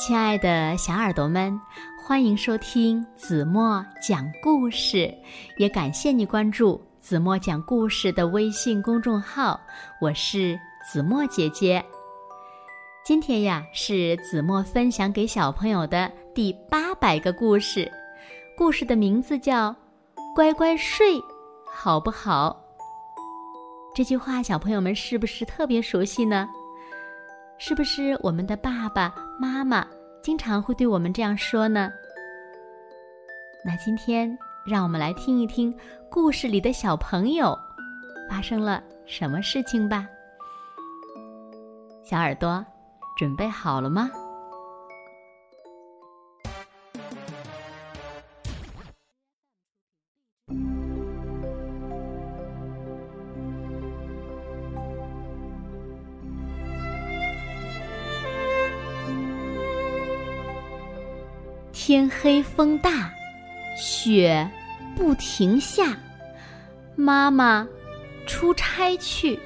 亲爱的小耳朵们，欢迎收听子墨讲故事，也感谢你关注子墨讲故事的微信公众号。我是子墨姐姐。今天呀，是子墨分享给小朋友的第八百个故事，故事的名字叫《乖乖睡》，好不好？这句话，小朋友们是不是特别熟悉呢？是不是我们的爸爸妈妈经常会对我们这样说呢？那今天让我们来听一听故事里的小朋友发生了什么事情吧。小耳朵，准备好了吗？天黑风大，雪不停下。妈妈出差去，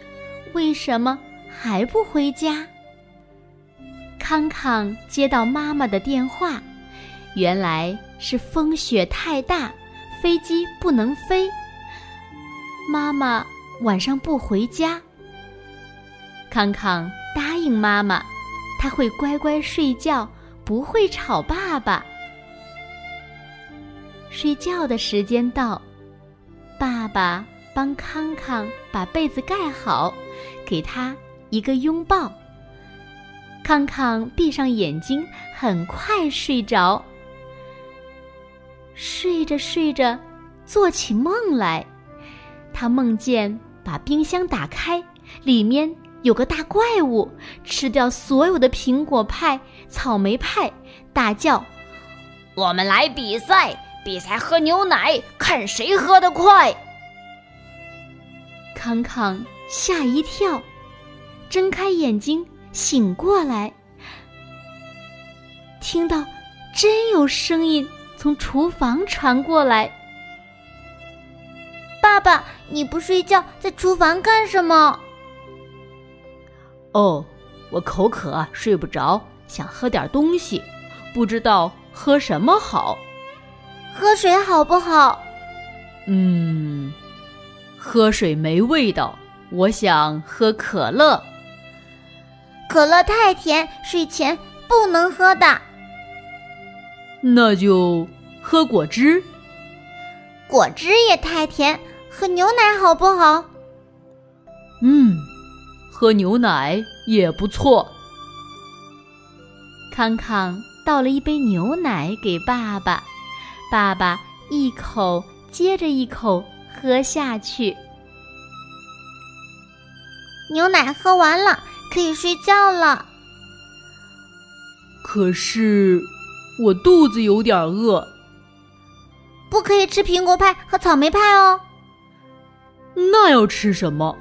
为什么还不回家？康康接到妈妈的电话，原来是风雪太大，飞机不能飞。妈妈晚上不回家。康康答应妈妈，他会乖乖睡觉，不会吵爸爸。睡觉的时间到，爸爸帮康康把被子盖好，给他一个拥抱。康康闭上眼睛，很快睡着。睡着睡着，做起梦来，他梦见把冰箱打开，里面有个大怪物，吃掉所有的苹果派、草莓派，大叫：“我们来比赛！”比赛喝牛奶，看谁喝得快。康康吓一跳，睁开眼睛醒过来，听到真有声音从厨房传过来。爸爸，你不睡觉，在厨房干什么？哦，我口渴，睡不着，想喝点东西，不知道喝什么好。喝水好不好？嗯，喝水没味道，我想喝可乐。可乐太甜，睡前不能喝的。那就喝果汁。果汁也太甜，喝牛奶好不好？嗯，喝牛奶也不错。康康倒了一杯牛奶给爸爸。爸爸一口接着一口喝下去，牛奶喝完了，可以睡觉了。可是我肚子有点饿，不可以吃苹果派和草莓派哦。那要吃什么？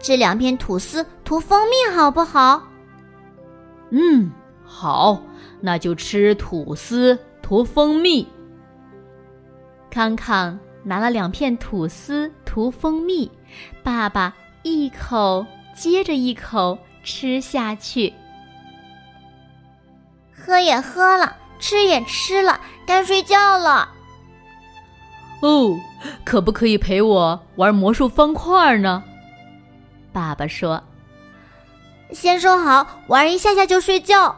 吃两片吐司涂蜂蜜好不好？嗯，好，那就吃吐司。涂蜂蜜。康康拿了两片吐司涂蜂蜜，爸爸一口接着一口吃下去。喝也喝了，吃也吃了，该睡觉了。哦，可不可以陪我玩魔术方块呢？爸爸说：“先收好，玩一下下就睡觉。”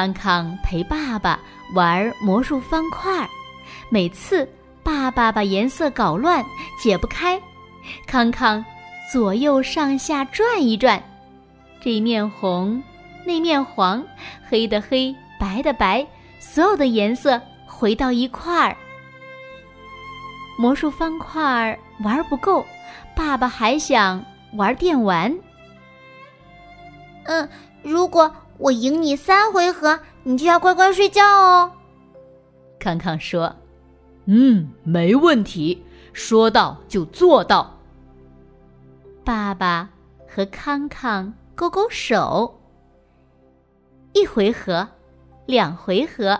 康康陪爸爸玩魔术方块，每次爸爸把颜色搞乱，解不开，康康左右上下转一转，这面红，那面黄，黑的黑，白的白，所有的颜色回到一块儿。魔术方块玩不够，爸爸还想玩电玩。嗯，如果。我赢你三回合，你就要乖乖睡觉哦。康康说：“嗯，没问题，说到就做到。”爸爸和康康勾勾手。一回合，两回合，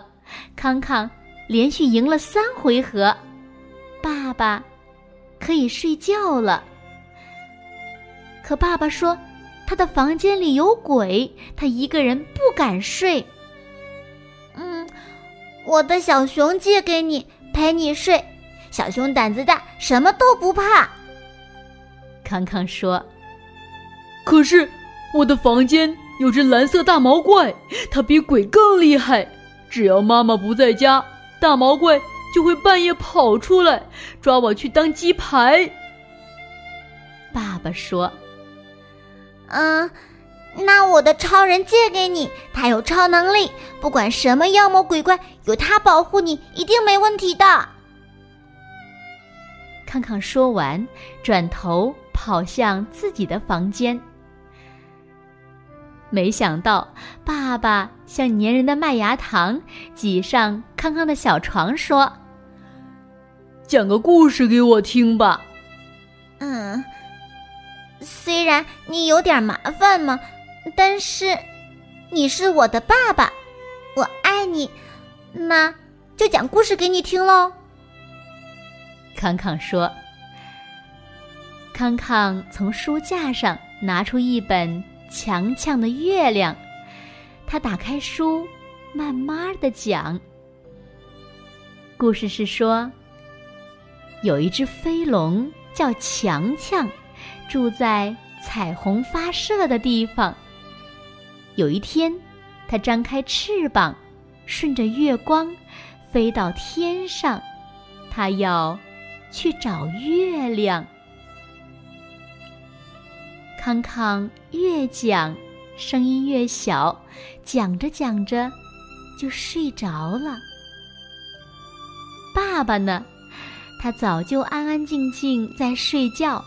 康康连续赢了三回合，爸爸可以睡觉了。可爸爸说：“他的房间里有鬼，他一个人不敢睡。嗯，我的小熊借给你陪你睡，小熊胆子大，什么都不怕。康康说：“可是我的房间有只蓝色大毛怪，它比鬼更厉害。只要妈妈不在家，大毛怪就会半夜跑出来抓我去当鸡排。”爸爸说：“嗯，那我的超人借给你，他有超能力，不管什么妖魔鬼怪，有他保护你，一定没问题的。”康康说完，转头跑向自己的房间。没想到，爸爸像粘人的麦芽糖挤上康康的小床，说：“讲个故事给我听吧。”嗯。虽然你有点麻烦嘛，但是你是我的爸爸，我爱你，那就讲故事给你听喽。康康说：“康康从书架上拿出一本《强强的月亮》，他打开书，慢慢的讲。故事是说，有一只飞龙叫强强。”住在彩虹发射的地方。有一天，它张开翅膀，顺着月光飞到天上。它要去找月亮。康康越讲，声音越小，讲着讲着就睡着了。爸爸呢？他早就安安静静在睡觉。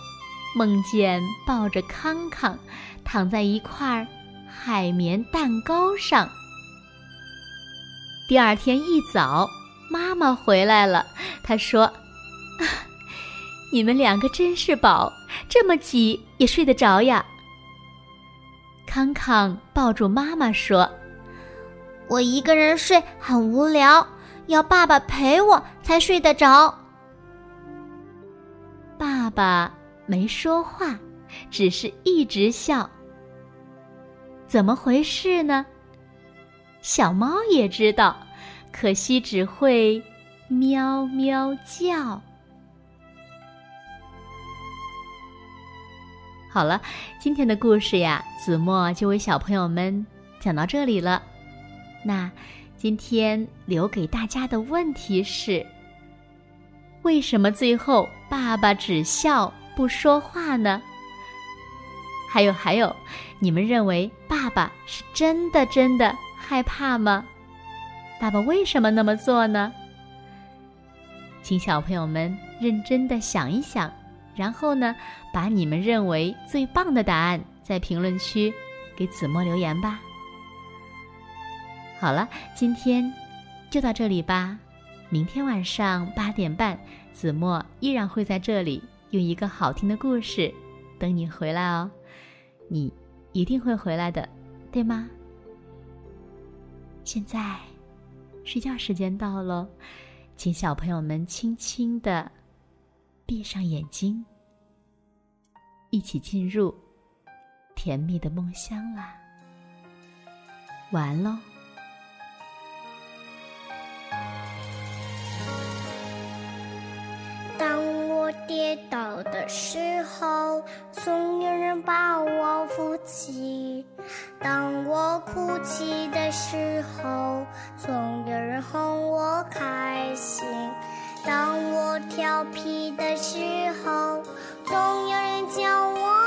梦见抱着康康，躺在一块海绵蛋糕上。第二天一早，妈妈回来了，她说：“你们两个真是宝，这么挤也睡得着呀。”康康抱住妈妈说：“我一个人睡很无聊，要爸爸陪我才睡得着。”爸爸。没说话，只是一直笑。怎么回事呢？小猫也知道，可惜只会喵喵叫。好了，今天的故事呀，子墨就为小朋友们讲到这里了。那今天留给大家的问题是：为什么最后爸爸只笑？不说话呢？还有还有，你们认为爸爸是真的真的害怕吗？爸爸为什么那么做呢？请小朋友们认真的想一想，然后呢，把你们认为最棒的答案在评论区给子墨留言吧。好了，今天就到这里吧。明天晚上八点半，子墨依然会在这里。用一个好听的故事等你回来哦，你一定会回来的，对吗？现在睡觉时间到了，请小朋友们轻轻的闭上眼睛，一起进入甜蜜的梦乡啦。晚安喽。的时候，总有人把我扶起；当我哭泣的时候，总有人哄我开心；当我调皮的时候，总有人教我